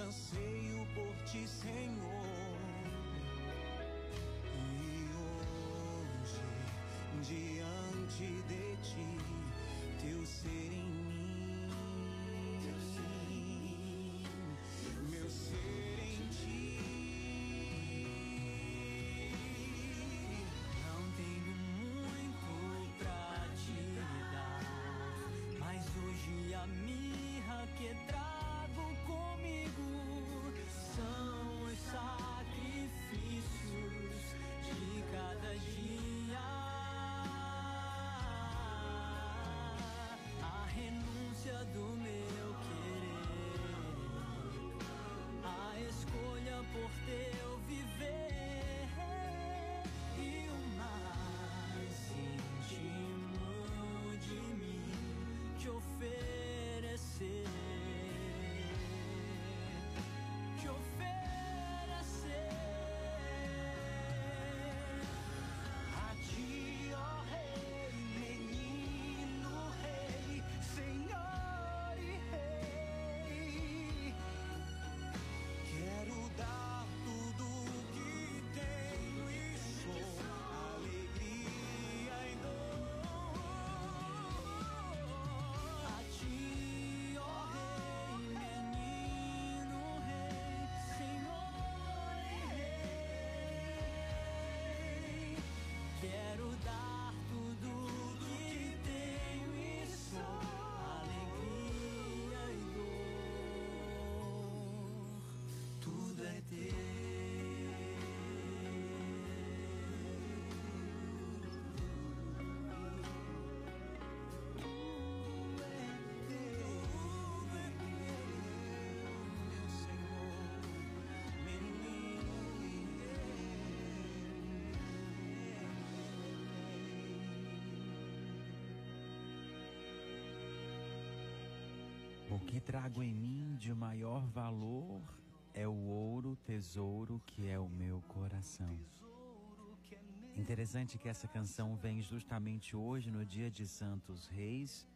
anseio por ti, Senhor. E hoje, diante de ti, teu ser em trago em mim de maior valor é o ouro, tesouro que é o meu coração. Interessante que essa canção vem justamente hoje, no dia de Santos Reis,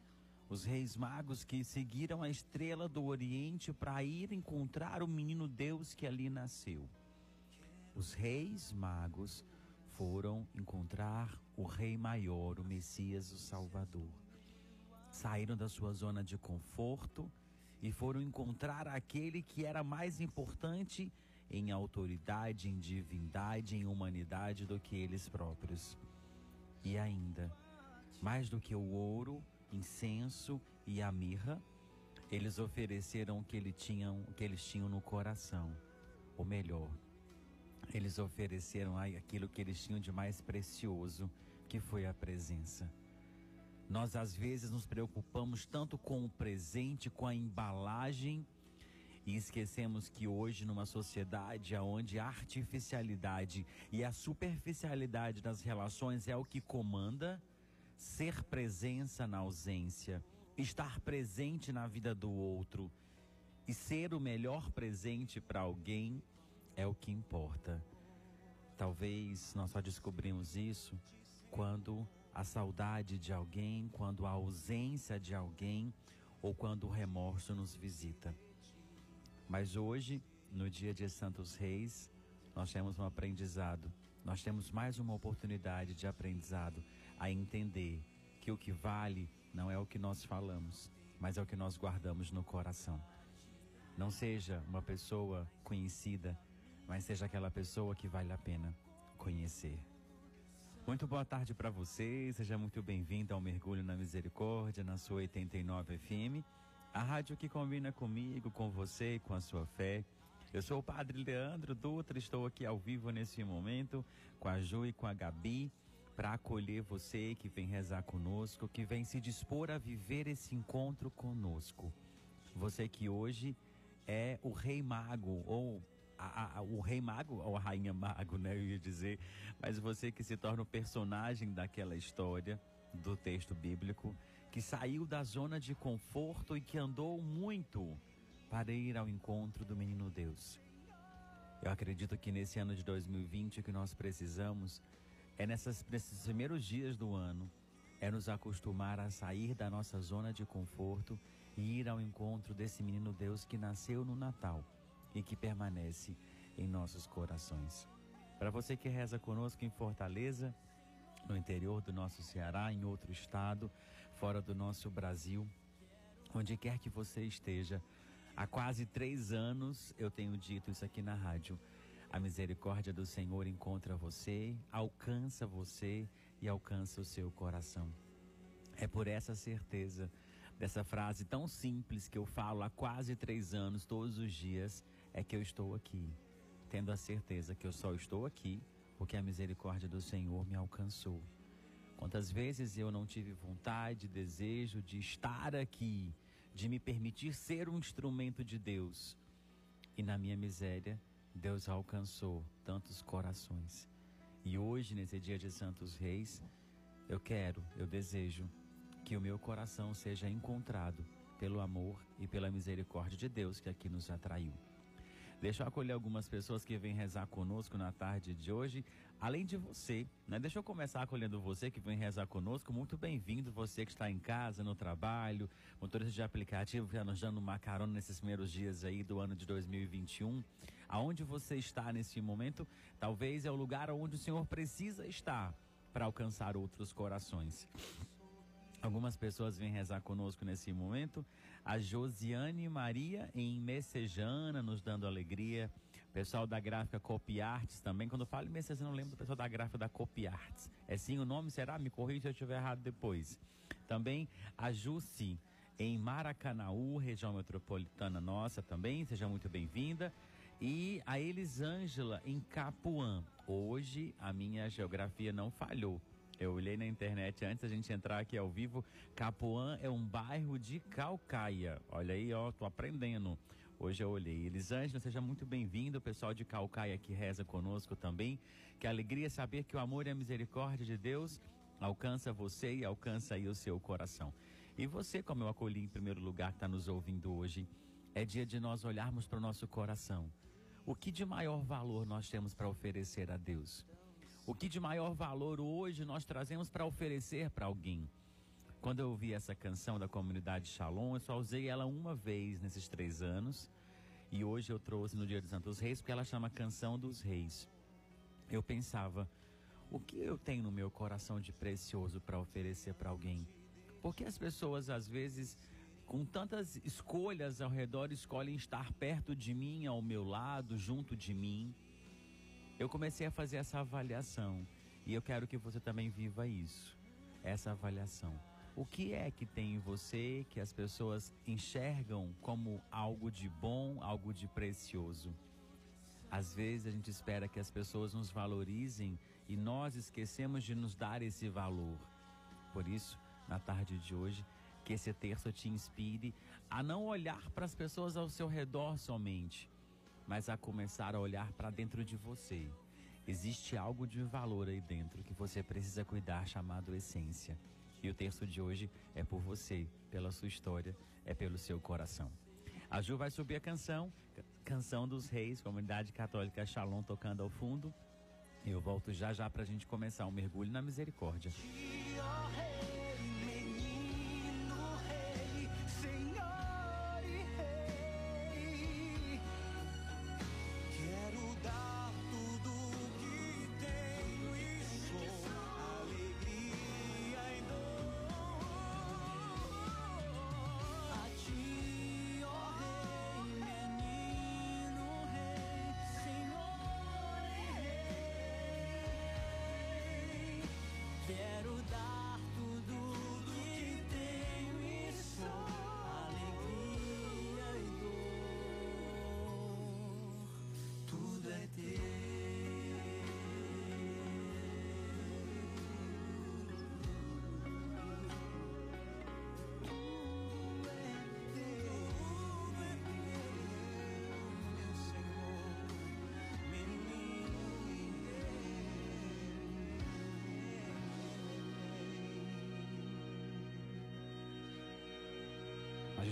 os reis magos que seguiram a estrela do Oriente para ir encontrar o menino Deus que ali nasceu. Os reis magos foram encontrar o Rei Maior, o Messias, o Salvador. Saíram da sua zona de conforto e foram encontrar aquele que era mais importante em autoridade, em divindade, em humanidade do que eles próprios. E ainda, mais do que o ouro, incenso e a mirra, eles ofereceram o que, ele tinham, que eles tinham no coração: o melhor. Eles ofereceram aquilo que eles tinham de mais precioso, que foi a presença. Nós às vezes nos preocupamos tanto com o presente, com a embalagem, e esquecemos que hoje, numa sociedade onde a artificialidade e a superficialidade das relações é o que comanda, ser presença na ausência, estar presente na vida do outro e ser o melhor presente para alguém é o que importa. Talvez nós só descobrimos isso quando a saudade de alguém, quando a ausência de alguém ou quando o remorso nos visita. Mas hoje, no dia de Santos Reis, nós temos um aprendizado, nós temos mais uma oportunidade de aprendizado a entender que o que vale não é o que nós falamos, mas é o que nós guardamos no coração. Não seja uma pessoa conhecida, mas seja aquela pessoa que vale a pena conhecer. Muito boa tarde para você, seja muito bem-vindo ao Mergulho na Misericórdia, na sua 89 FM. A rádio que combina comigo, com você e com a sua fé. Eu sou o Padre Leandro Dutra, estou aqui ao vivo nesse momento com a Ju e com a Gabi para acolher você que vem rezar conosco, que vem se dispor a viver esse encontro conosco. Você que hoje é o Rei Mago ou a, a, o Rei Mago ou a Rainha Mago, né? Eu ia dizer, mas você que se torna o personagem daquela história do texto bíblico que saiu da zona de conforto e que andou muito para ir ao encontro do menino Deus. Eu acredito que nesse ano de 2020 o que nós precisamos é nessas, nesses primeiros dias do ano, é nos acostumar a sair da nossa zona de conforto e ir ao encontro desse menino Deus que nasceu no Natal e que permanece em nossos corações. Para você que reza conosco em Fortaleza, no interior do nosso Ceará, em outro estado, fora do nosso Brasil, onde quer que você esteja. Há quase três anos eu tenho dito isso aqui na rádio. A misericórdia do Senhor encontra você, alcança você e alcança o seu coração. É por essa certeza dessa frase tão simples que eu falo há quase três anos, todos os dias, é que eu estou aqui, tendo a certeza que eu só estou aqui porque a misericórdia do Senhor me alcançou. Quantas vezes eu não tive vontade, desejo de estar aqui, de me permitir ser um instrumento de Deus. E na minha miséria, Deus alcançou tantos corações. E hoje, nesse dia de Santos Reis, eu quero, eu desejo que o meu coração seja encontrado pelo amor e pela misericórdia de Deus que aqui nos atraiu. Deixa eu acolher algumas pessoas que vêm rezar conosco na tarde de hoje, além de você, né? Deixa eu começar acolhendo você que vem rezar conosco. Muito bem-vindo, você que está em casa, no trabalho, motorista de aplicativo, viajando uma carona nesses primeiros dias aí do ano de 2021. Aonde você está nesse momento, talvez é o lugar onde o Senhor precisa estar para alcançar outros corações. Algumas pessoas vêm rezar conosco nesse momento. A Josiane Maria em Messejana, nos dando alegria. Pessoal da gráfica Copy Arts também. Quando eu falo Messejana, eu lembro do pessoal da gráfica da Copy Arts. É sim o nome? Será? Me corrija se eu estiver errado depois. Também a Jussi em Maracanaú, região metropolitana nossa também. Seja muito bem-vinda. E a Elisângela em Capuã. Hoje a minha geografia não falhou. Eu olhei na internet antes da gente entrar aqui ao vivo. Capuã é um bairro de Calcaia. Olha aí, ó, tô aprendendo. Hoje eu olhei. Elisângela, seja muito bem-vindo. O pessoal de Calcaia que reza conosco também. Que alegria saber que o amor e a misericórdia de Deus alcança você e alcança aí o seu coração. E você, como eu acolhi em primeiro lugar, que está nos ouvindo hoje, é dia de nós olharmos para o nosso coração. O que de maior valor nós temos para oferecer a Deus? O que de maior valor hoje nós trazemos para oferecer para alguém? Quando eu ouvi essa canção da comunidade Shalom, eu só usei ela uma vez nesses três anos. E hoje eu trouxe no Dia dos Santos Reis, porque ela chama Canção dos Reis. Eu pensava, o que eu tenho no meu coração de precioso para oferecer para alguém? Porque as pessoas, às vezes, com tantas escolhas ao redor, escolhem estar perto de mim, ao meu lado, junto de mim eu comecei a fazer essa avaliação e eu quero que você também viva isso, essa avaliação. O que é que tem em você que as pessoas enxergam como algo de bom, algo de precioso? Às vezes a gente espera que as pessoas nos valorizem e nós esquecemos de nos dar esse valor. Por isso, na tarde de hoje, que esse terço te inspire a não olhar para as pessoas ao seu redor somente, mas a começar a olhar para dentro de você. Existe algo de valor aí dentro que você precisa cuidar, chamado essência. E o terço de hoje é por você, pela sua história, é pelo seu coração. A Ju vai subir a canção, Canção dos Reis, Comunidade Católica Shalom tocando ao fundo. Eu volto já já para a gente começar um mergulho na misericórdia. Nós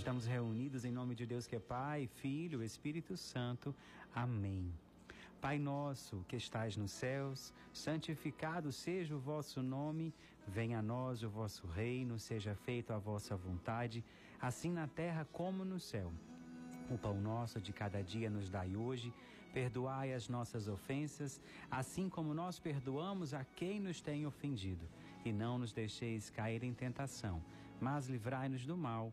estamos reunidos em nome de Deus que é Pai, Filho, Espírito Santo. Amém. Pai nosso que estais nos céus, santificado seja o vosso nome, venha a nós o vosso reino, seja feita a vossa vontade, assim na terra como no céu. O pão nosso de cada dia nos dai hoje, perdoai as nossas ofensas, assim como nós perdoamos a quem nos tem ofendido, e não nos deixeis cair em tentação, mas livrai-nos do mal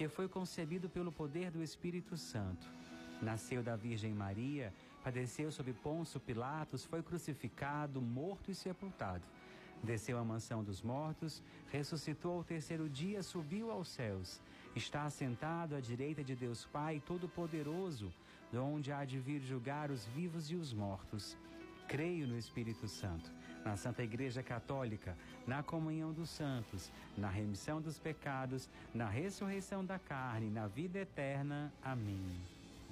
que foi concebido pelo poder do Espírito Santo. Nasceu da Virgem Maria, padeceu sob Ponço Pilatos, foi crucificado, morto e sepultado. Desceu à mansão dos mortos, ressuscitou ao terceiro dia, subiu aos céus. Está assentado à direita de Deus Pai Todo-Poderoso, de onde há de vir julgar os vivos e os mortos. Creio no Espírito Santo na Santa Igreja Católica, na comunhão dos santos, na remissão dos pecados, na ressurreição da carne, na vida eterna. Amém.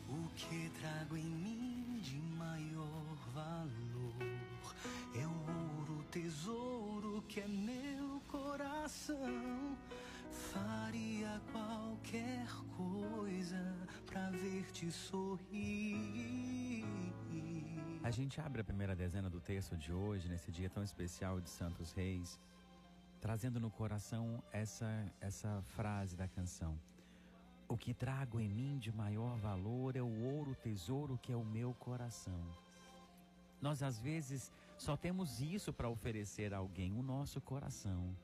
O que trago em mim de maior valor é o ouro, tesouro que é meu coração. Faria qualquer coisa pra ver-te sorrir. A gente abre a primeira dezena do texto de hoje, nesse dia tão especial de Santos Reis, trazendo no coração essa, essa frase da canção. O que trago em mim de maior valor é o ouro tesouro que é o meu coração. Nós às vezes só temos isso para oferecer a alguém, o nosso coração.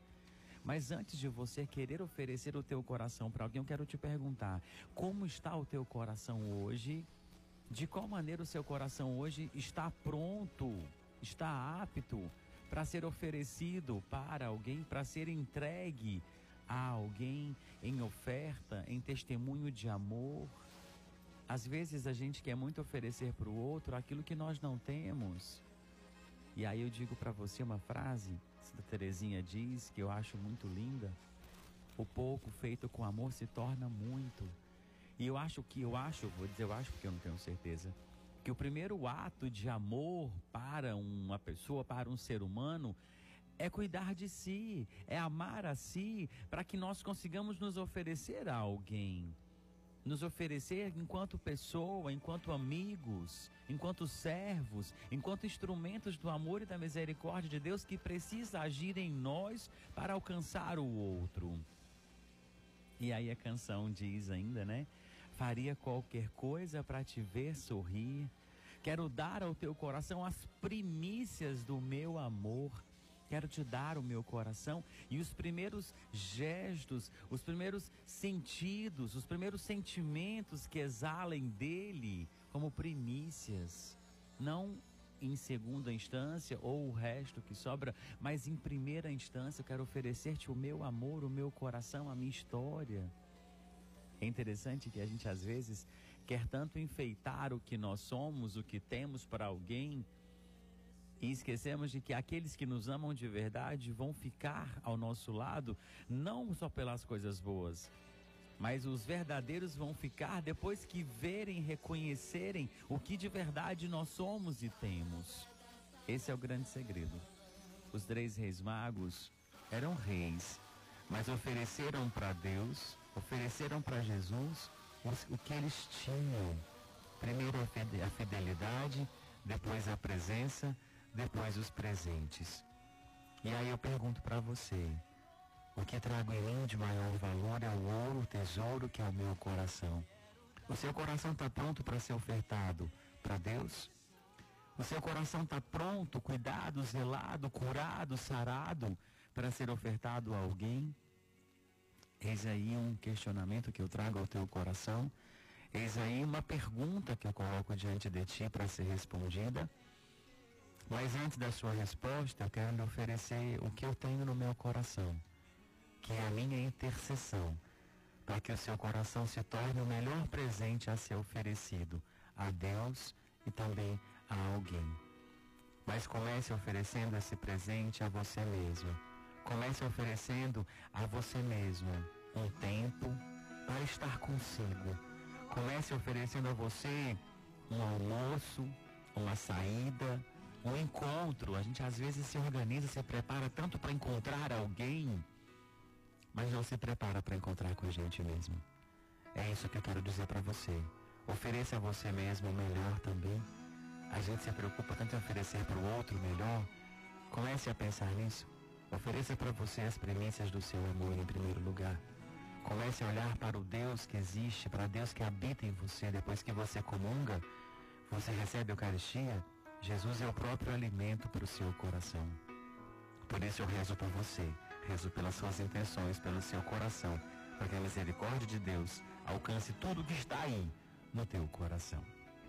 Mas antes de você querer oferecer o teu coração para alguém, eu quero te perguntar: como está o teu coração hoje de qual maneira o seu coração hoje está pronto, está apto para ser oferecido para alguém, para ser entregue a alguém em oferta, em testemunho de amor. Às vezes a gente quer muito oferecer para o outro aquilo que nós não temos. E aí eu digo para você uma frase, Santa Teresinha diz, que eu acho muito linda: o pouco feito com amor se torna muito. E eu acho que, eu acho, vou dizer eu acho porque eu não tenho certeza, que o primeiro ato de amor para uma pessoa, para um ser humano, é cuidar de si, é amar a si, para que nós consigamos nos oferecer a alguém. Nos oferecer enquanto pessoa, enquanto amigos, enquanto servos, enquanto instrumentos do amor e da misericórdia de Deus que precisa agir em nós para alcançar o outro. E aí a canção diz ainda, né? Faria qualquer coisa para te ver sorrir. Quero dar ao teu coração as primícias do meu amor. Quero te dar o meu coração e os primeiros gestos, os primeiros sentidos, os primeiros sentimentos que exalem dele como primícias. Não em segunda instância ou o resto que sobra, mas em primeira instância eu quero oferecer-te o meu amor, o meu coração, a minha história. É interessante que a gente às vezes quer tanto enfeitar o que nós somos, o que temos para alguém, e esquecemos de que aqueles que nos amam de verdade vão ficar ao nosso lado, não só pelas coisas boas, mas os verdadeiros vão ficar depois que verem, reconhecerem o que de verdade nós somos e temos. Esse é o grande segredo. Os três reis magos eram reis, mas ofereceram para Deus, ofereceram para Jesus o que eles tinham. Primeiro a fidelidade, depois a presença, depois os presentes. E aí eu pergunto para você, o que trago em mim de maior valor é o ouro, o tesouro que é o meu coração. O seu coração está pronto para ser ofertado para Deus? O seu coração está pronto, cuidado, zelado, curado, sarado para ser ofertado a alguém? Eis aí um questionamento que eu trago ao teu coração. Eis aí uma pergunta que eu coloco diante de ti para ser respondida. Mas antes da sua resposta, eu quero lhe oferecer o que eu tenho no meu coração que é a minha intercessão, para que o seu coração se torne o melhor presente a ser oferecido a Deus e também a alguém. Mas comece oferecendo esse presente a você mesmo. Comece oferecendo a você mesmo um tempo para estar consigo. Comece oferecendo a você um almoço, uma saída, um encontro. A gente às vezes se organiza, se prepara tanto para encontrar alguém mas não se prepara para encontrar com a gente mesmo. É isso que eu quero dizer para você. Ofereça a você mesmo o melhor também. A gente se preocupa tanto em oferecer para o outro melhor. Comece a pensar nisso. Ofereça para você as premissas do seu amor em primeiro lugar. Comece a olhar para o Deus que existe, para Deus que habita em você. Depois que você comunga, você recebe a Eucaristia. Jesus é o próprio alimento para o seu coração. Por isso eu rezo por você rezo pelas suas intenções, pelo seu coração, para que a misericórdia de Deus alcance tudo que está aí no teu coração.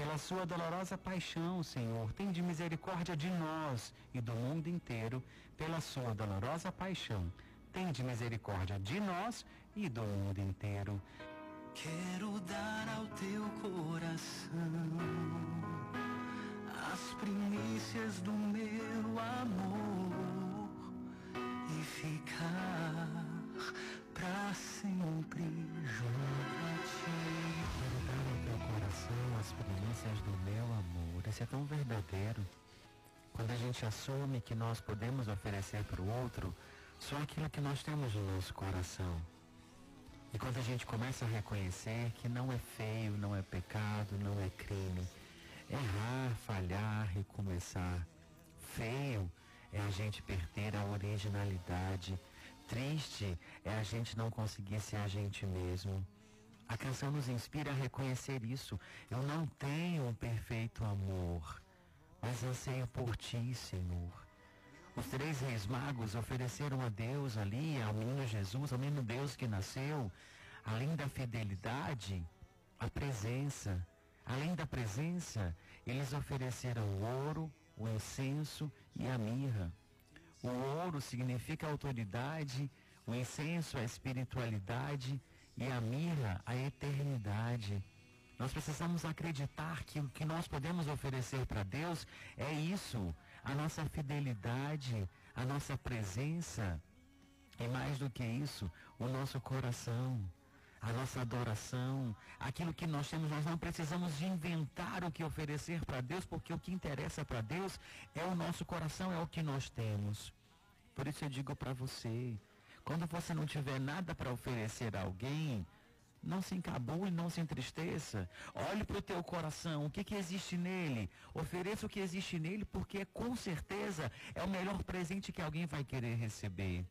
Pela sua dolorosa paixão, Senhor, tende misericórdia de nós e do mundo inteiro. Pela sua dolorosa paixão, tende misericórdia de nós e do mundo inteiro. Quero dar ao teu coração as primícias do meu amor e ficar pra sempre junto coração as primícias do meu amor. Esse é tão verdadeiro. Quando a gente assume que nós podemos oferecer para o outro só aquilo que nós temos no nosso coração. E quando a gente começa a reconhecer que não é feio, não é pecado, não é crime, errar, falhar, recomeçar. Feio é a gente perder a originalidade. Triste é a gente não conseguir ser a gente mesmo. A canção nos inspira a reconhecer isso. Eu não tenho um perfeito amor, mas anseio por ti, Senhor. Os três reis magos ofereceram a Deus ali, ao menino Jesus, ao menino Deus que nasceu, além da fidelidade, a presença. Além da presença, eles ofereceram o ouro, o incenso e a mirra. O ouro significa autoridade, o incenso a espiritualidade e a mirra a eternidade. Nós precisamos acreditar que o que nós podemos oferecer para Deus é isso, a nossa fidelidade, a nossa presença e mais do que isso, o nosso coração a nossa adoração, aquilo que nós temos, nós não precisamos de inventar o que oferecer para Deus, porque o que interessa para Deus é o nosso coração, é o que nós temos. Por isso eu digo para você, quando você não tiver nada para oferecer a alguém, não se encabule, não se entristeça. Olhe para o teu coração, o que, que existe nele. Ofereça o que existe nele, porque com certeza é o melhor presente que alguém vai querer receber.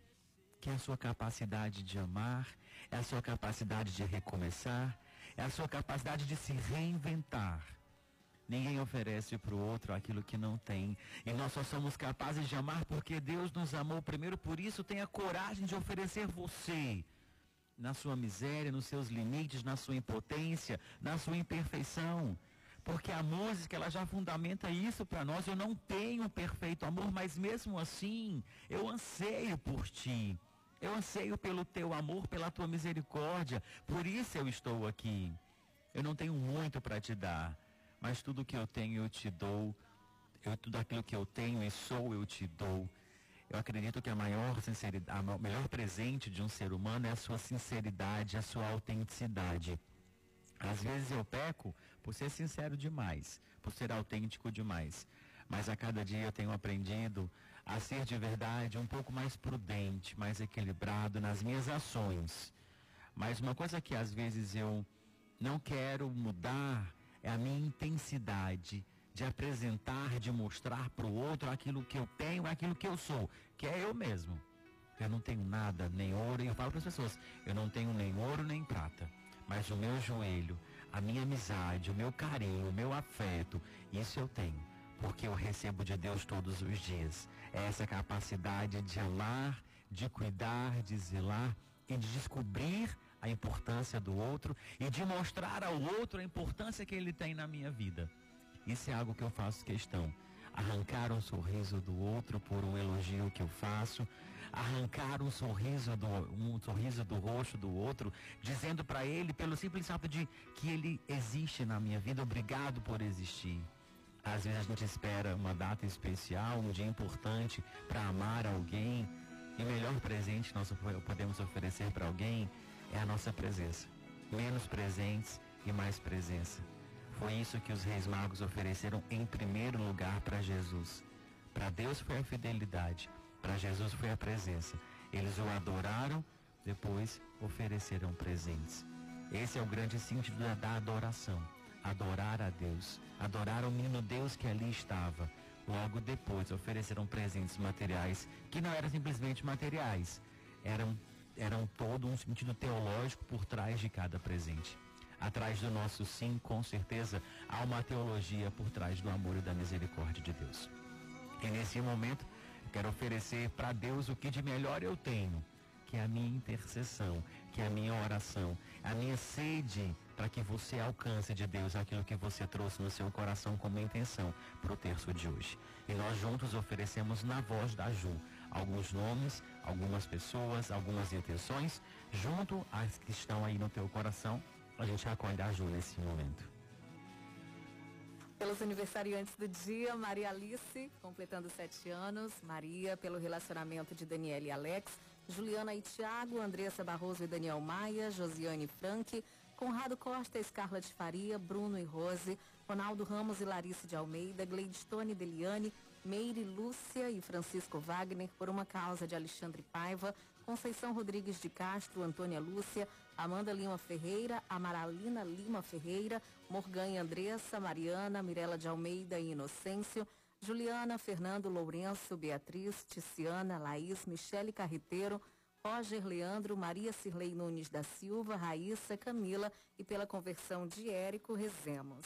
Que é a sua capacidade de amar, é a sua capacidade de recomeçar, é a sua capacidade de se reinventar. Ninguém oferece para o outro aquilo que não tem. E nós só somos capazes de amar porque Deus nos amou primeiro. Por isso, tenha coragem de oferecer você, na sua miséria, nos seus limites, na sua impotência, na sua imperfeição. Porque a música, ela já fundamenta isso para nós. Eu não tenho perfeito amor, mas mesmo assim, eu anseio por ti. Eu anseio pelo teu amor, pela tua misericórdia. Por isso eu estou aqui. Eu não tenho muito para te dar, mas tudo que eu tenho eu te dou. Eu, tudo aquilo que eu tenho e sou eu te dou. Eu acredito que a maior sinceridade, o melhor presente de um ser humano é a sua sinceridade, a sua autenticidade. Às vezes eu peco por ser sincero demais, por ser autêntico demais. Mas a cada dia eu tenho aprendido a ser de verdade um pouco mais prudente, mais equilibrado nas minhas ações. Mas uma coisa que às vezes eu não quero mudar é a minha intensidade de apresentar, de mostrar para o outro aquilo que eu tenho, aquilo que eu sou, que é eu mesmo. Eu não tenho nada, nem ouro, e eu falo para as pessoas, eu não tenho nem ouro nem prata, mas o meu joelho, a minha amizade, o meu carinho, o meu afeto, isso eu tenho, porque eu recebo de Deus todos os dias essa capacidade de amar, de cuidar, de zelar e de descobrir a importância do outro e de mostrar ao outro a importância que ele tem na minha vida. Isso é algo que eu faço questão. Arrancar um sorriso do outro por um elogio que eu faço, arrancar um sorriso do, um sorriso do rosto do outro, dizendo para ele, pelo simples fato de que ele existe na minha vida, obrigado por existir. Às vezes a gente espera uma data especial, um dia importante para amar alguém. E o melhor presente nós podemos oferecer para alguém é a nossa presença. Menos presentes e mais presença. Foi isso que os reis magos ofereceram em primeiro lugar para Jesus. Para Deus foi a fidelidade, para Jesus foi a presença. Eles o adoraram, depois ofereceram presentes. Esse é o grande sentido da adoração adorar a Deus, adorar o menino Deus que ali estava. Logo depois ofereceram presentes materiais que não eram simplesmente materiais, eram, eram todo um sentido teológico por trás de cada presente. Atrás do nosso sim, com certeza, há uma teologia por trás do amor e da misericórdia de Deus. E nesse momento, quero oferecer para Deus o que de melhor eu tenho, que é a minha intercessão, que é a minha oração, a minha sede para que você alcance de Deus aquilo que você trouxe no seu coração como intenção para o terço de hoje. E nós juntos oferecemos na voz da Ju alguns nomes, algumas pessoas, algumas intenções, junto às que estão aí no teu coração. A gente acolhe a Ju nesse momento. Pelos aniversariantes do dia, Maria Alice, completando sete anos, Maria, pelo relacionamento de Daniela e Alex, Juliana e Tiago, Andressa Barroso e Daniel Maia, Josiane Frank, Conrado Costa, Scarlett Faria, Bruno e Rose, Ronaldo Ramos e Larissa de Almeida, Gleidstone Deliane, Meire Lúcia e Francisco Wagner, por uma causa de Alexandre Paiva, Conceição Rodrigues de Castro, Antônia Lúcia, Amanda Lima Ferreira, Amaralina Lima Ferreira, Morganha Andressa, Mariana, Mirela de Almeida e Inocêncio, Juliana, Fernando Lourenço, Beatriz, Ticiana, Laís, Michele Carreteiro, Roger Leandro, Maria Cirlei Nunes da Silva, Raíssa, Camila e pela conversão de Érico, rezemos.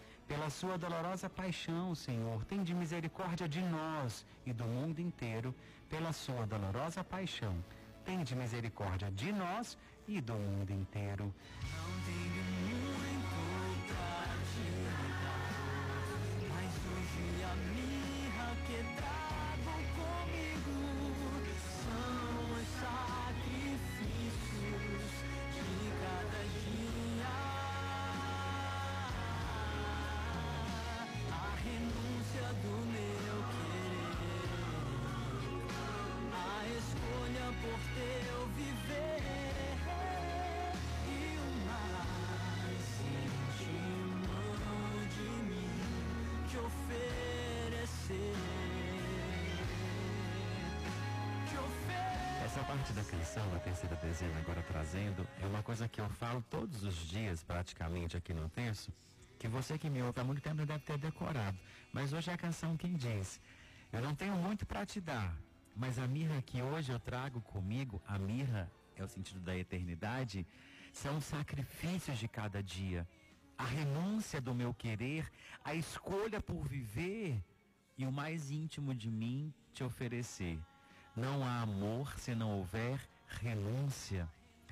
pela sua dolorosa paixão, Senhor. Tende misericórdia de nós e do mundo inteiro pela sua dolorosa paixão. Tende misericórdia de nós e do mundo inteiro. Não tenho muito pra te parte da canção, a terceira dezena agora trazendo, é uma coisa que eu falo todos os dias, praticamente, aqui no texto, que você que me ouve há muito tempo deve ter decorado. Mas hoje é a canção quem diz. Eu não tenho muito para te dar, mas a mirra que hoje eu trago comigo, a mirra é o sentido da eternidade, são os sacrifícios de cada dia, a renúncia do meu querer, a escolha por viver e o mais íntimo de mim te oferecer. Não há amor se não houver renúncia.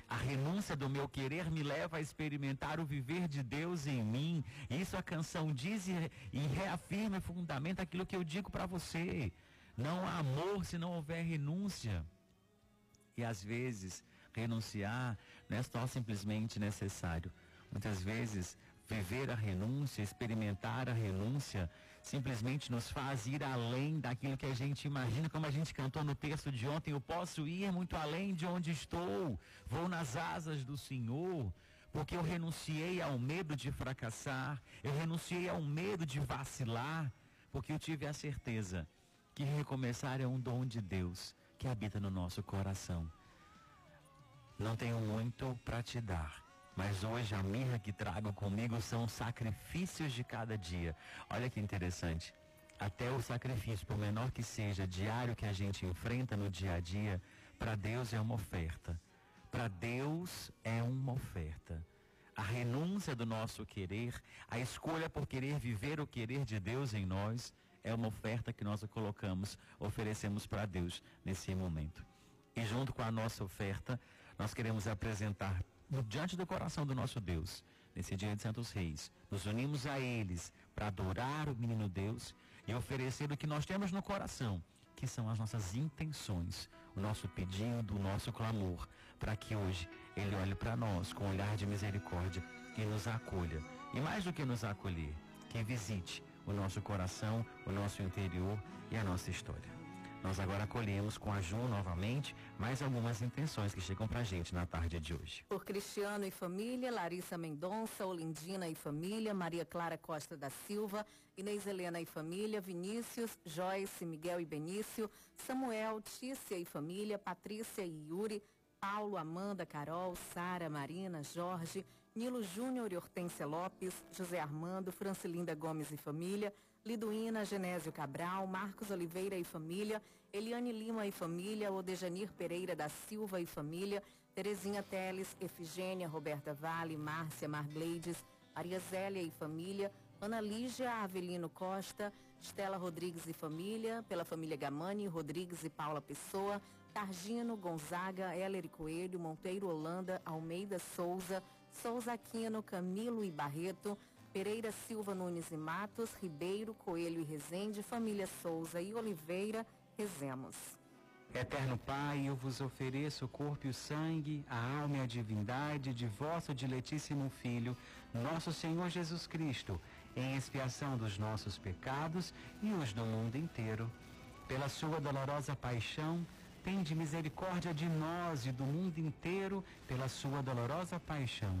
A renúncia do meu querer me leva a experimentar o viver de Deus em mim. Isso a canção diz e, reafirma e fundamenta aquilo que eu digo para você. Não há amor se não houver renúncia. E às vezes, renunciar não é só simplesmente necessário. Muitas vezes, viver a renúncia, experimentar a renúncia, simplesmente nos faz ir além daquilo que a gente imagina, como a gente cantou no texto de ontem, eu posso ir muito além de onde estou, vou nas asas do Senhor, porque eu renunciei ao medo de fracassar, eu renunciei ao medo de vacilar, porque eu tive a certeza que recomeçar é um dom de Deus que habita no nosso coração. Não tenho muito para te dar mas hoje a mirra que trago comigo são sacrifícios de cada dia. Olha que interessante. Até o sacrifício, por menor que seja, diário que a gente enfrenta no dia a dia, para Deus é uma oferta. Para Deus é uma oferta. A renúncia do nosso querer, a escolha por querer viver o querer de Deus em nós, é uma oferta que nós colocamos, oferecemos para Deus nesse momento. E junto com a nossa oferta, nós queremos apresentar diante do coração do nosso Deus, nesse dia de Santos Reis. Nos unimos a eles para adorar o menino Deus e oferecer o que nós temos no coração, que são as nossas intenções, o nosso pedido, o nosso clamor, para que hoje ele olhe para nós com um olhar de misericórdia e nos acolha. E mais do que nos acolher, que visite o nosso coração, o nosso interior e a nossa história. Nós agora acolhemos com a Ju novamente mais algumas intenções que chegam pra gente na tarde de hoje. Por Cristiano e família, Larissa Mendonça, Olindina e família, Maria Clara Costa da Silva, Inês Helena e família, Vinícius, Joyce, Miguel e Benício, Samuel, Tícia e família, Patrícia e Yuri, Paulo, Amanda, Carol, Sara, Marina, Jorge, Nilo Júnior e Hortência Lopes, José Armando, Francilinda Gomes e família, Liduína Genésio Cabral, Marcos Oliveira e família, Eliane Lima e família, Odejanir Pereira da Silva e família, Terezinha Teles, Efigênia, Roberta Vale, Márcia Margleides, Maria Zélia e família, Ana Lígia Avelino Costa, Estela Rodrigues e família, pela família Gamani, Rodrigues e Paula Pessoa, Targino, Gonzaga, Heller e Coelho, Monteiro Holanda, Almeida Souza, Souza Aquino, Camilo e Barreto, Pereira Silva Nunes e Matos, Ribeiro, Coelho e Rezende, família Souza e Oliveira, rezemos. Eterno Pai, eu vos ofereço o corpo e o sangue, a alma e a divindade de vosso diletíssimo Filho, nosso Senhor Jesus Cristo, em expiação dos nossos pecados e os do mundo inteiro. Pela sua dolorosa paixão, tende misericórdia de nós e do mundo inteiro, pela sua dolorosa paixão.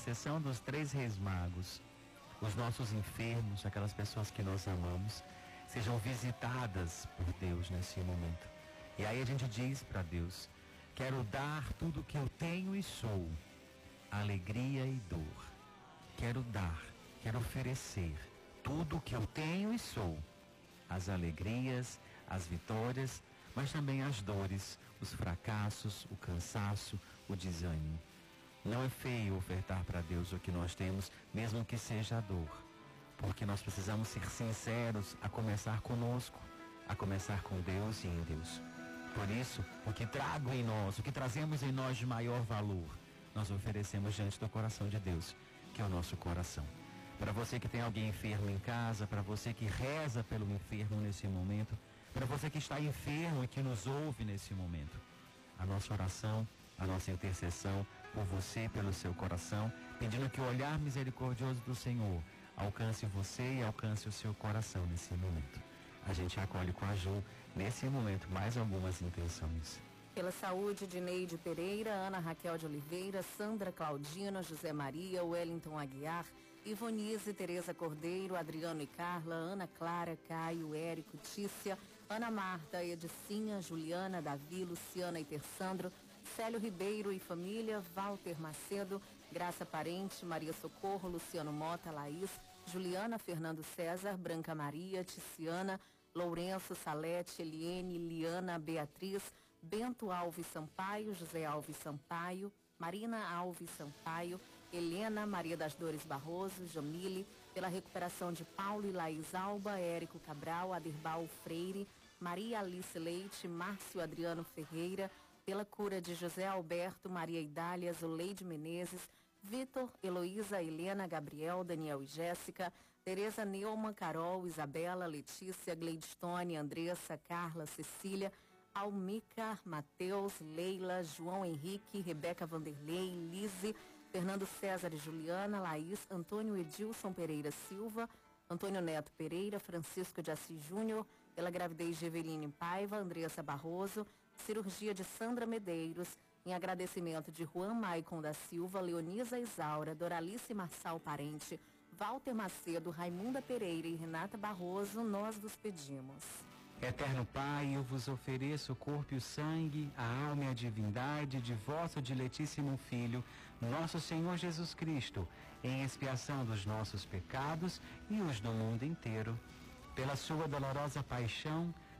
intercessão dos três reis magos, os nossos enfermos, aquelas pessoas que nós amamos, sejam visitadas por Deus nesse momento. E aí a gente diz para Deus: quero dar tudo que eu tenho e sou, alegria e dor. Quero dar, quero oferecer tudo que eu tenho e sou, as alegrias, as vitórias, mas também as dores, os fracassos, o cansaço, o desânimo. Não é feio ofertar para Deus o que nós temos, mesmo que seja a dor porque nós precisamos ser sinceros a começar conosco, a começar com Deus e em Deus. Por isso, o que trago em nós, o que trazemos em nós de maior valor, nós oferecemos diante do coração de Deus, que é o nosso coração. Para você que tem alguém enfermo em casa, para você que reza pelo enfermo nesse momento, para você que está enfermo e que nos ouve nesse momento, a nossa oração, a nossa intercessão por você, pelo seu coração, pedindo que o olhar misericordioso do Senhor alcance você e alcance o seu coração nesse momento. A gente acolhe com a Ju, nesse momento, mais algumas intenções. Pela saúde de Neide Pereira, Ana Raquel de Oliveira, Sandra Claudina, José Maria, Wellington Aguiar, Ivonise, Tereza Cordeiro, Adriano e Carla, Ana Clara, Caio, Érico, Tícia, Ana Marta, Edicinha, Juliana, Davi, Luciana e Tersandro, Célio Ribeiro e família, Walter Macedo, Graça Parente, Maria Socorro, Luciano Mota, Laís, Juliana Fernando César, Branca Maria, Ticiana, Lourenço Salete, Eliene, Liana, Beatriz, Bento Alves Sampaio, José Alves Sampaio, Marina Alves Sampaio, Helena Maria das Dores Barroso, Jamile, pela recuperação de Paulo e Laís Alba, Érico Cabral, Aderbal Freire, Maria Alice Leite, Márcio Adriano Ferreira, pela cura de José Alberto, Maria Idália, Zuleide Menezes, Vitor, Heloísa, Helena, Gabriel, Daniel e Jéssica, Tereza Neumann, Carol, Isabela, Letícia, Gleidstone, Andressa, Carla, Cecília, Almica, Matheus, Leila, João Henrique, Rebeca Vanderlei, Lise, Fernando César e Juliana, Laís, Antônio Edilson Pereira Silva, Antônio Neto Pereira, Francisco de Assis Júnior, pela gravidez de Eveline Paiva, Andressa Barroso, cirurgia de Sandra Medeiros, em agradecimento de Juan Maicon da Silva, Leonisa Isaura, Doralice Marçal Parente, Walter Macedo, Raimunda Pereira e Renata Barroso, nós vos pedimos. Eterno Pai, eu vos ofereço o corpo e o sangue, a alma e a divindade de vosso diletíssimo Filho, nosso Senhor Jesus Cristo, em expiação dos nossos pecados e os do mundo inteiro. Pela sua dolorosa paixão,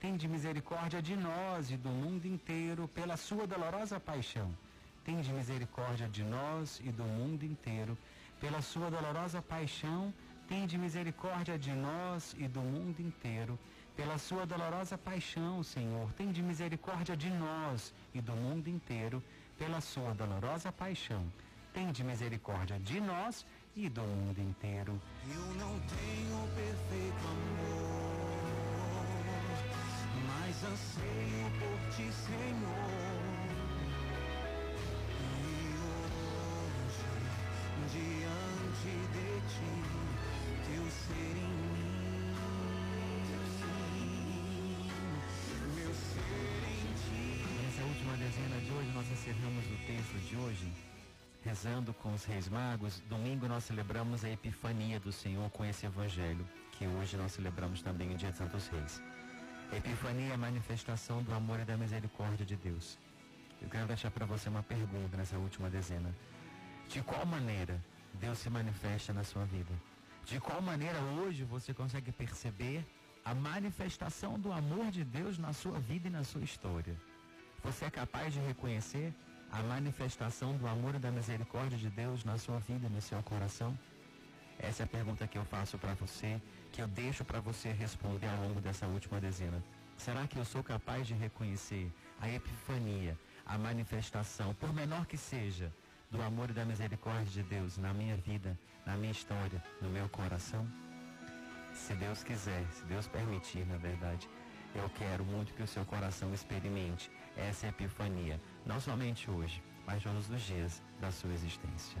Tende misericórdia de nós e do mundo inteiro pela sua dolorosa paixão. Tende misericórdia de nós e do mundo inteiro pela sua dolorosa paixão. Tende misericórdia de nós e do mundo inteiro pela sua dolorosa paixão, Senhor. Tende misericórdia de nós e do mundo inteiro pela sua dolorosa paixão, tende misericórdia de nós e do mundo inteiro. Eu não tenho perfeito amor, anseio por ti, Senhor. E hoje, diante de ti, teu ser em mim, meu ser em ti. Nessa última dezena de hoje, nós encerramos o texto de hoje rezando com os reis magos. Domingo nós celebramos a Epifania do Senhor com esse evangelho, que hoje nós celebramos também o Dia de Santos Reis. Epifania é a manifestação do amor e da misericórdia de Deus. Eu quero deixar para você uma pergunta nessa última dezena. De qual maneira Deus se manifesta na sua vida? De qual maneira hoje você consegue perceber a manifestação do amor de Deus na sua vida e na sua história? Você é capaz de reconhecer a manifestação do amor e da misericórdia de Deus na sua vida, no seu coração? Essa é a pergunta que eu faço para você, que eu deixo para você responder ao longo dessa última dezena. Será que eu sou capaz de reconhecer a epifania, a manifestação, por menor que seja, do amor e da misericórdia de Deus na minha vida, na minha história, no meu coração? Se Deus quiser, se Deus permitir, na verdade, eu quero muito que o seu coração experimente essa epifania, não somente hoje, mas todos os dias da sua existência.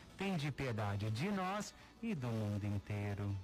Tende piedade de nós e do mundo inteiro.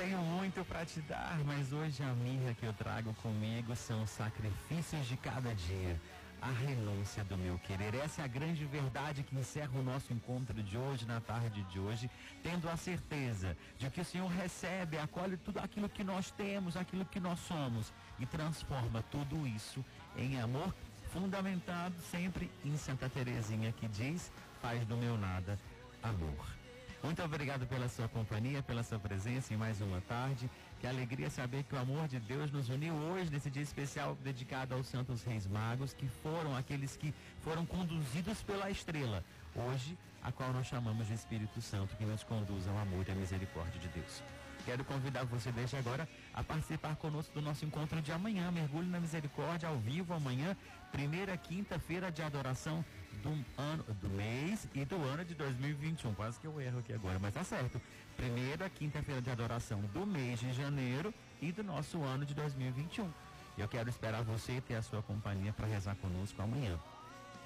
Tenho muito para te dar, mas hoje a mirra que eu trago comigo são os sacrifícios de cada dia. a renúncia do meu querer. Essa é a grande verdade que encerra o nosso encontro de hoje, na tarde de hoje, tendo a certeza de que o Senhor recebe, acolhe tudo aquilo que nós temos, aquilo que nós somos e transforma tudo isso em amor, fundamentado sempre em Santa Teresinha que diz: faz do meu nada amor. Muito obrigado pela sua companhia, pela sua presença em mais uma tarde. Que alegria saber que o amor de Deus nos uniu hoje nesse dia especial dedicado aos Santos Reis Magos, que foram aqueles que foram conduzidos pela estrela. Hoje, a qual nós chamamos de Espírito Santo, que nos conduz ao amor e à misericórdia de Deus. Quero convidar você desde agora a participar conosco do nosso encontro de amanhã. Mergulho na misericórdia ao vivo amanhã, primeira quinta-feira de adoração do ano, do mês e do ano de 2021. Quase que eu erro aqui agora, mas tá certo. Primeira quinta-feira de adoração do mês de janeiro e do nosso ano de 2021. Eu quero esperar você ter a sua companhia para rezar conosco amanhã.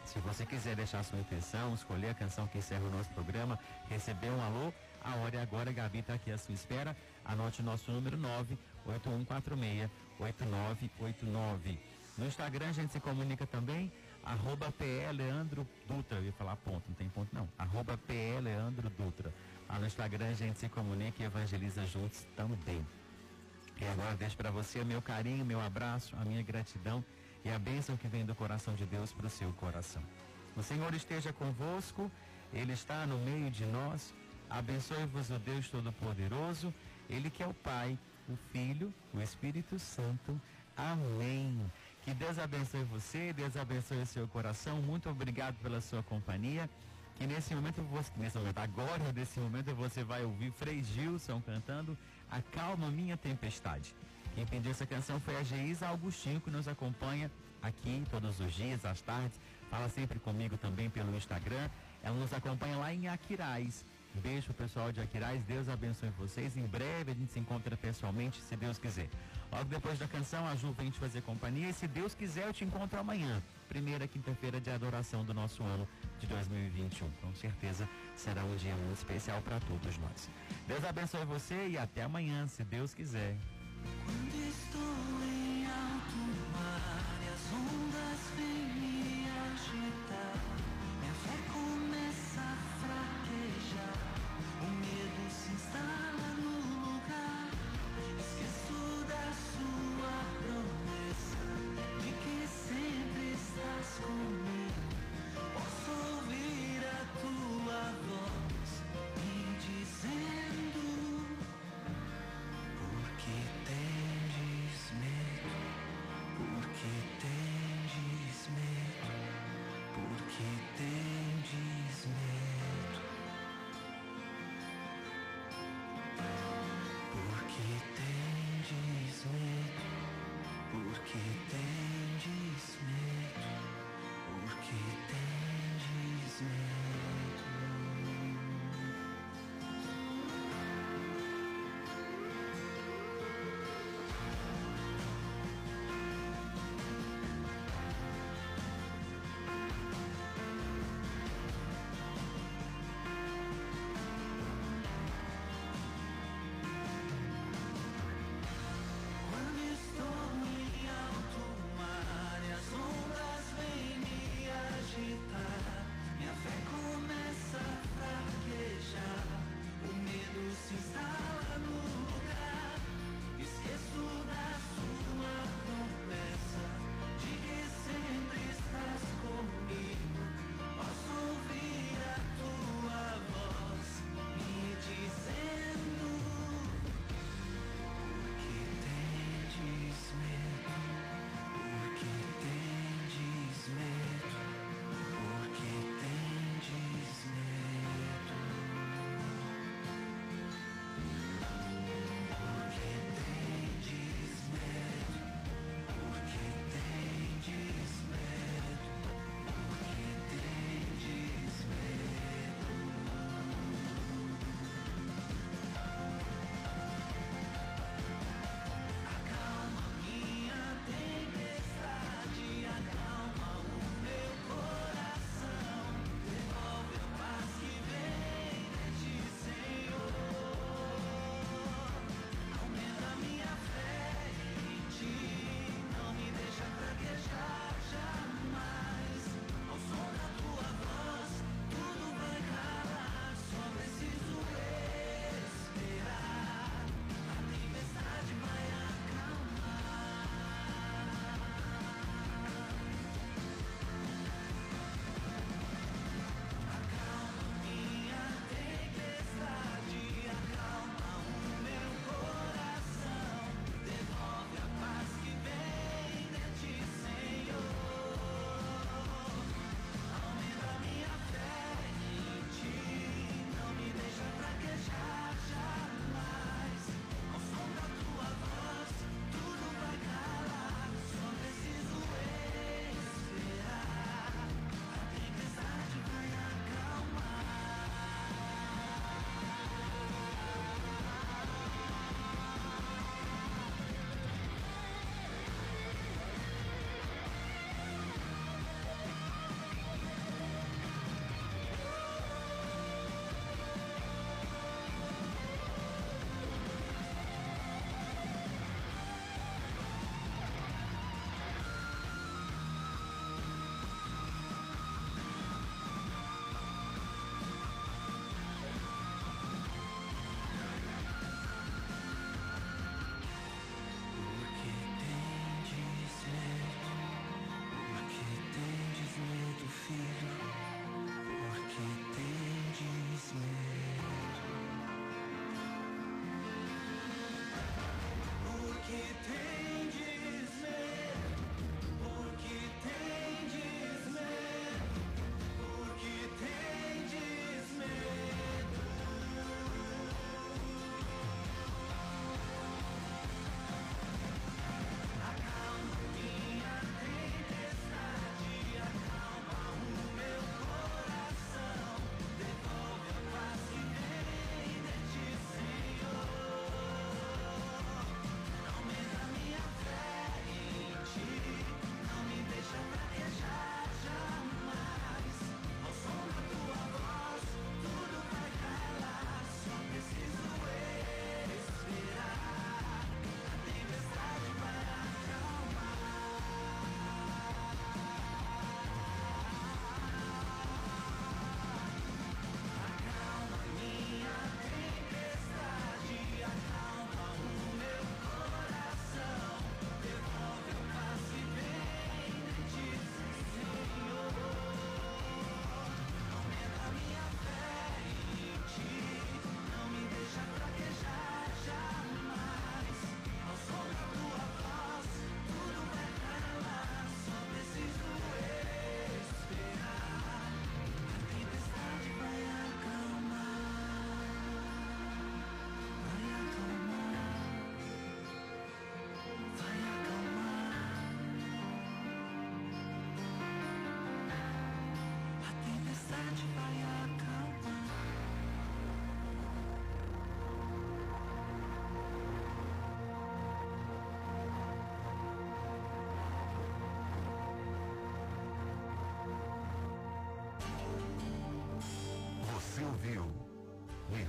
Se você quiser deixar sua intenção, escolher a canção que encerra o nosso programa, receber um alô, a hora é agora, Gabi está aqui à sua espera. Anote o nosso número 981468989. No Instagram a gente se comunica também, arroba PE Leandro Dutra. Eu ia falar ponto, não tem ponto não. Arroba PE Leandro Dutra. Lá no Instagram a gente se comunica e evangeliza juntos também. E agora deixo para você meu carinho, meu abraço, a minha gratidão e a bênção que vem do coração de Deus para o seu coração. O Senhor esteja convosco, Ele está no meio de nós. Abençoe-vos o Deus Todo-Poderoso, Ele que é o Pai, o Filho, o Espírito Santo. Amém. Que Deus abençoe você, Deus abençoe o seu coração. Muito obrigado pela sua companhia. Que nesse momento, você, nesse momento, agora, nesse momento, você vai ouvir Frei Gilson cantando Acalma Minha Tempestade. Quem pediu essa canção foi a Geisa Augustinho, que nos acompanha aqui todos os dias, às tardes. Fala sempre comigo também pelo Instagram. Ela nos acompanha lá em Aquiraz. Beijo pessoal de Aquiraz, Deus abençoe vocês. Em breve a gente se encontra pessoalmente, se Deus quiser. Logo depois da canção, a Ju vem te fazer companhia. E se Deus quiser, eu te encontro amanhã, primeira quinta-feira de adoração do nosso ano de 2021. Com certeza será um dia muito especial para todos nós. Deus abençoe você e até amanhã, se Deus quiser. Quando estou em